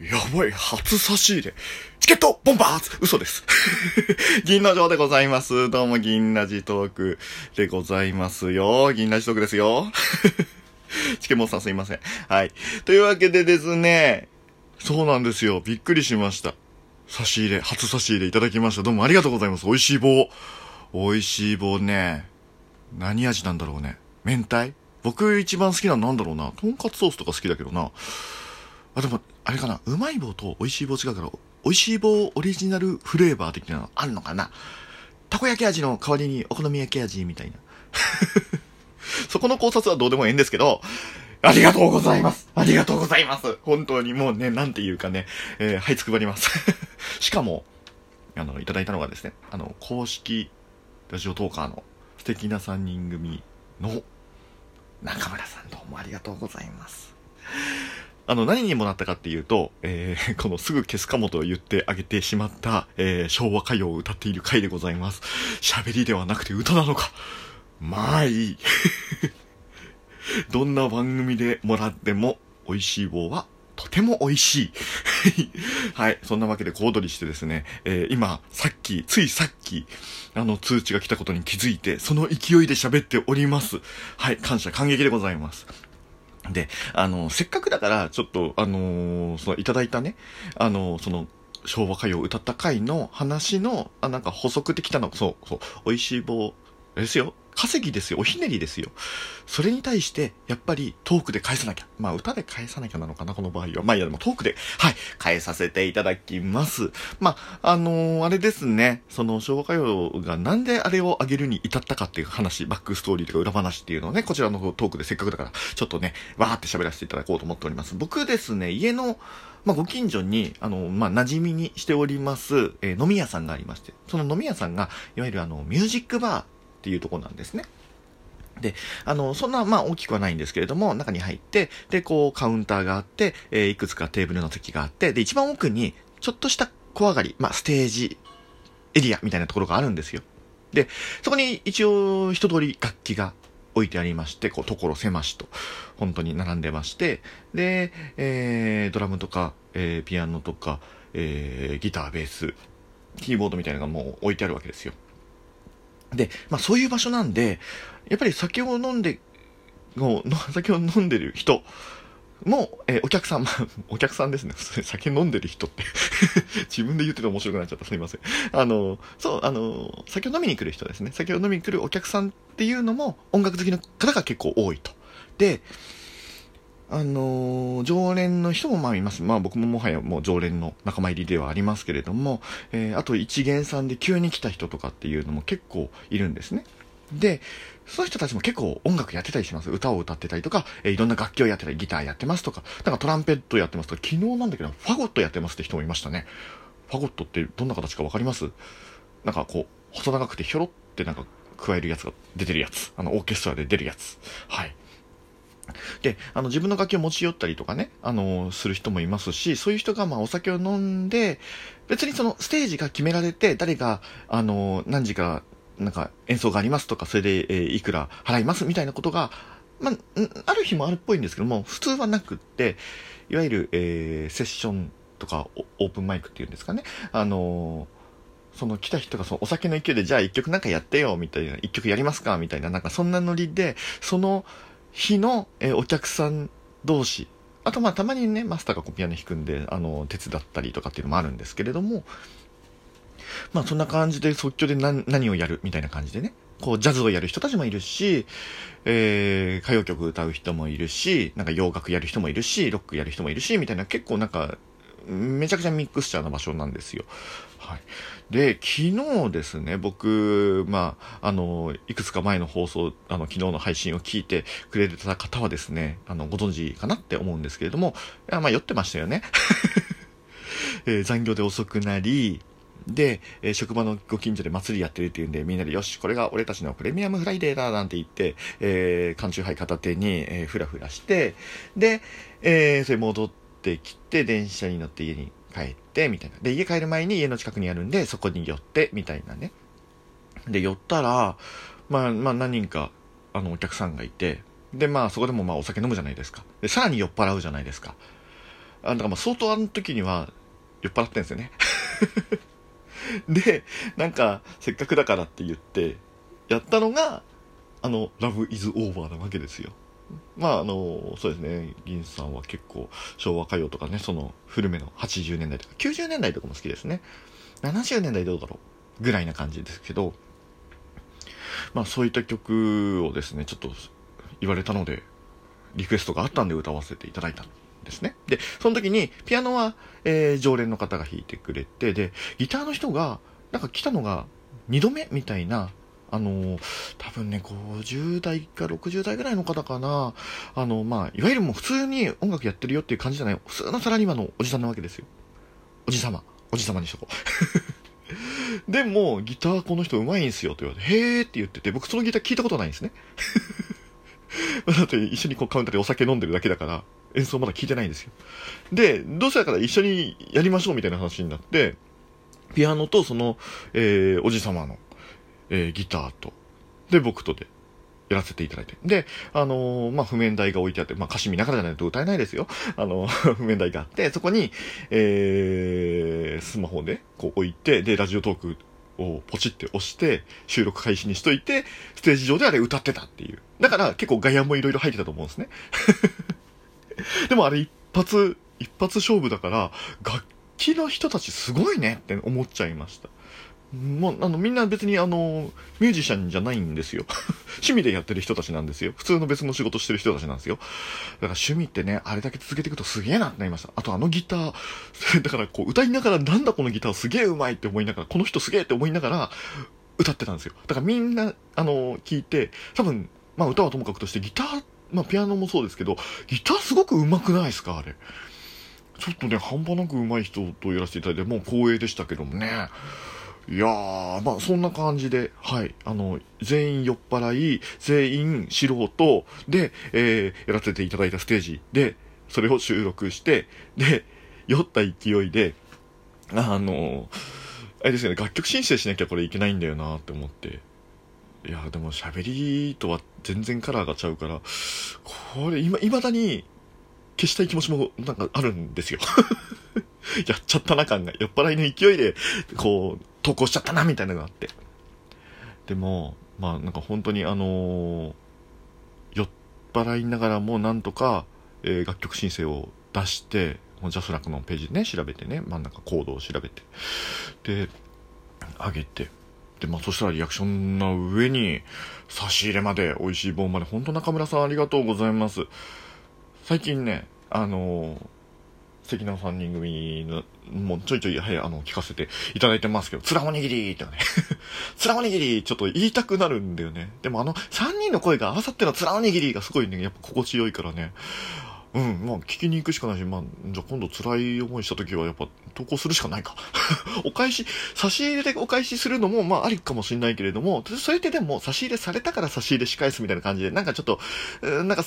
やばい、初差し入れ。チケットボンバーズ嘘です。銀の城でございます。どうも銀ラジトークでございますよ。銀ラジトークですよ。チケモンさんすいません。はい。というわけでですね、そうなんですよ。びっくりしました。差し入れ、初差し入れいただきました。どうもありがとうございます。美味しい棒。美味しい棒ね。何味なんだろうね。明太？僕一番好きなのなんだろうな。とんかつソースとか好きだけどな。あ、でも、あれかな。うまい棒と美味しい棒違うから、美味しい棒オリジナルフレーバー的なのあんのかな。たこ焼き味の代わりにお好み焼き味みたいな。そこの考察はどうでもいいんですけど、ありがとうございますありがとうございます本当にもうね、なんていうかね、えーはいつくばります。しかも、あの、いただいたのがですね、あの、公式ラジオトーカーの素敵な3人組の中村さんどうもありがとうございます。あの、何にもらったかっていうと、えー このすぐ消すかもと言ってあげてしまった、えー昭和歌謡を歌っている回でございます。喋りではなくて歌なのか。まあいい。どんな番組でもらっても美味しい棒はとても美味しい。はい。そんなわけで小躍りしてですね、えー今、さっき、ついさっき、あの、通知が来たことに気づいて、その勢いで喋っております。はい。感謝、感激でございます。で、あの、せっかくだから、ちょっと、あのーその、いただいたね、あのーその、昭和歌謡を歌った回の話の、あ、なんか補足できたの、そう、そう、美味しい棒、ですよ。稼ぎですよ。おひねりですよ。それに対して、やっぱりトークで返さなきゃ。まあ、歌で返さなきゃなのかな、この場合は。まあ、いや、でもトークで、はい、返させていただきます。まあ、あのーあれですね。その、昭和歌謡がなんであれを上げるに至ったかっていう話、バックストーリーとか裏話っていうのをね、こちらのトークでせっかくだから、ちょっとね、わーって喋らせていただこうと思っております。僕ですね、家の、まあ、ご近所に、あの、まあ、馴染みにしております、えー飲み屋さんがありまして、その飲み屋さんが、いわゆるあの、ミュージックバーっていうとこなんですね。で、あの、そんな、まあ、大きくはないんですけれども、中に入って、で、こう、カウンターがあって、えーいくつかテーブルの席があって、で、一番奥に、ちょっとした小上がり、まあ、ステージエリアみたいなところがあるんですよ。で、そこに一応、一通り楽器が置いてありまして、こう、所狭しと、本当に並んでまして、で、えー、ドラムとか、えー、ピアノとか、えー、ギター、ベース、キーボードみたいなのがもう置いてあるわけですよ。で、まあそういう場所なんで、やっぱり酒を飲んで、もうの 酒を飲んでる人も、えーお客さん、お客さんですね。酒飲んでる人って。自分で言ってて面白くなっちゃった。すいません。あの、そう、あの、酒を飲みに来る人ですね。酒を飲みに来るお客さんっていうのも音楽好きの方が結構多いと。で、あのー常連の人もまあいます。まあ僕ももはやもう常連の仲間入りではありますけれども、えーあと一元さんで急に来た人とかっていうのも結構いるんですね。で、そういう人たちも結構音楽やってたりします。歌を歌ってたりとか、えーいろんな楽器をやってたり、ギターやってますとか、なんかトランペットやってますとか、昨日なんだけど、ファゴットやってますって人もいましたね。ファゴットってどんな形かわかります？なんかこう、細長くてひょろってなんか加えるやつが出てるやつ。あの、オーケストラで出るやつ。はい。で、あの、自分の楽器を持ち寄ったりとかね、あの、する人もいますし、そういう人が、まあ、お酒を飲んで、別にその、ステージが決められて、誰が、あの、何時か、なんか、演奏がありますとか、それで、えーいくら払いますみたいなことが、まあ、ある日もあるっぽいんですけども、普通はなくって、いわゆる、えーセッションとか、オープンマイクっていうんですかね、あのその来た人がそのお酒の勢いで、じゃあ一曲なんかやってよ、みたいな、一曲やりますかみたいな、なんかそんなノリで、その日の、えお客さん同士、あとまあたまにね、マスターがピアノ弾くんで、あの、手伝ったりとかっていうのもあるんですけれども、まあそんな感じで即興で何をやるみたいな感じでね、こうジャズをやる人たちもいるし、えー、歌謡曲歌う人もいるし、なんか洋楽やる人もいるし、ロックやる人もいるし、みたいな結構なんか、めちゃくちゃミックスチャーな場所なんですよ。はい。で、昨日ですね、僕、まあ、あの、いくつか前の放送、あの、昨日の配信を聞いてくれてた方はですね、あの、ご存知かなって思うんですけれども、いやまあ、酔ってましたよね。えー残業で遅くなり、で、えー職場のご近所で祭りやってるっていうんで、みんなで、よし、これが俺たちのプレミアムフライデーだ、なんて言って、えー、缶チューハイ片手に、えー、ふらふらして、で、えー、それ戻ってきて、電車に乗って家に帰って、みたいな。で、家帰る前に家の近くにあるんで、そこに寄って、みたいなね。で、寄ったら、まあ、まあ、何人か、あの、お客さんがいて、で、まあ、そこでもまあ、お酒飲むじゃないですか。で、さらに酔っ払うじゃないですか。あだからまあ相当あの時には酔っ払ってんですよね。で、なんか、せっかくだからって言って、やったのが、あの、ラブイズオーバーなわけですよ。まあ、あの、そうですね、銀さんは結構昭和歌謡とかね、その古めの80年代とか90年代とかも好きですね。70年代どうだろうぐらいな感じですけど、まあそういった曲をですね、ちょっと言われたので、リクエストがあったんで歌わせていただいたんですね。で、その時に、ピアノは、えー、常連の方が弾いてくれて、で、ギターの人が、なんか来たのが2度目みたいな、あの、多分ね、50代か60代ぐらいの方かな、あの、まあ、いわゆるもう普通に音楽やってるよっていう感じじゃない、普通のサラリーマンのおじさんなわけですよ。おじさま。おじさまにしとこう。でも、ギターこの人うまいんすよって言われて、へーって言ってて、僕そのギター聞いたことないんですね。だって一緒にこうカウンターでお酒飲んでるだけだから、演奏まだ聞いてないんですよ。で、どうせだから一緒にやりましょうみたいな話になって、ピアノとその、えー、おじさまの、えー、ギターと、で、僕とで、やらせていただいて。で、あのー、まあ、譜面台が置いてあって、まあ、歌詞見ながらじゃないと歌えないですよ。あの、譜面台があって、そこに、えー、スマホで、こう置いて、で、ラジオトークをポチって押して、収録開始にしといて、ステージ上であれ歌ってたっていう。だから結構ガヤもいろいろ入ってたと思うんですね。でもあれ一発、一発勝負だから、楽器の人たちすごいねって思っちゃいました。もう、あの、みんな別にあの、ミュージシャンじゃないんですよ。趣味でやってる人たちなんですよ。普通の別の仕事してる人たちなんですよ。だから趣味ってね、あれだけ続けていくとすげえなってなりました。あとあのギター、だからこう歌いながらなんだこのギターすげえうまいって思いながら、この人すげえって思いながら歌ってたんですよ。だからみんな、あの、聞いて、多分、まあ歌はともかくとしてギター、まあピアノもそうですけど、ギターすごく上手くないですかあれ。ちょっとね、半端なく上手い人とやらせていただいて、もう光栄でしたけどもね。いやー、まあそんな感じで、はい、あの、全員酔っ払い、全員素人で、えー、やらせていただいたステージで、それを収録して、で、酔った勢いで、あの、あれですよね、楽曲申請しなきゃこれいけないんだよなって思って。いや、でも喋りとは全然カラーがちゃうから、これ、今、未だに消したい気持ちもなんかあるんですよ やっちゃったな感が、酔っ払いの勢いで、こう、投稿しちゃったな、みたいなのがあって。でも、まあなんか本当にあのー、酔っ払いながらもなんとか、えー、楽曲申請を出して、ジャスラックのページね、調べてね、真ん中コードを調べて、で、上げて、で、まあそしたらリアクションの上に、差し入れまで、美味しい棒まで、本当中村さんありがとうございます。最近ね、あのー素敵な3人組の、もうちょいちょい、はい、あの、聞かせていただいてますけど、つらおにぎりってね、つらおにぎりちょっと言いたくなるんだよね。でもあの、3人の声が合わさってのつらおにぎりがすごいね、やっぱ心地よいからね。うん、まあ、聞きに行くしかないし、まあ、じゃあ今度辛い思いした時はやっぱ投稿するしかないか。お返し、差し入れでお返しするのも、まあ、ありかもしれないけれども、それってでも、差し入れされたから差し入れ仕返すみたいな感じで、なんかちょっと、なんか、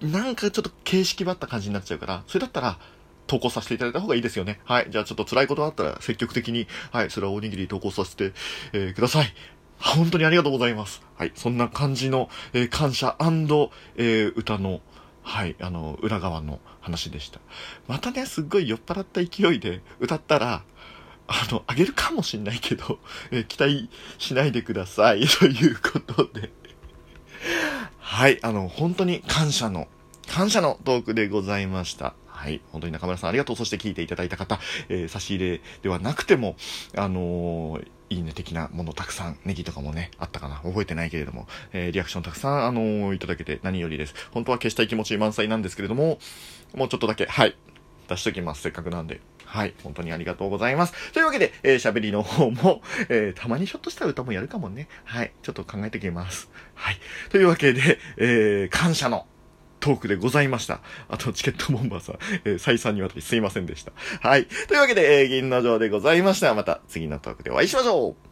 なんかちょっと形式ばった感じになっちゃうから、それだったら、投稿させていただいた方がいいですよね。はい。じゃあちょっと辛いことがあったら積極的に、はい、それはおにぎり投稿させて、えー、ください。本当にありがとうございます。はい。そんな感じの、えー、感謝えー、歌の、はい、あの、裏側の話でした。またね、すっごい酔っ払った勢いで歌ったら、あの、あげるかもしんないけど、え、期待しないでください。ということではい、あの、本当に感謝の、感謝のトークでございました。はい。本当に中村さんありがとう。そして聞いていただいた方、えー、差し入れではなくても、あのー、いいね的なものたくさん、ネギとかもね、あったかな覚えてないけれども、えー、リアクションたくさん、あのー、いただけて何よりです。本当は消したい気持ち満載なんですけれども、もうちょっとだけ、はい、出しときます。せっかくなんで。はい。本当にありがとうございます。というわけで、えー、喋りの方も、えー、たまにちょっとした歌もやるかもね。はい。ちょっと考えてきます。はい。というわけで、えー、感謝のトークでございました。あと、チケットボンバーさん、えー、再三にわたりすいませんでした。はい。というわけで、えー、銀の城でございました。また次のトークでお会いしましょう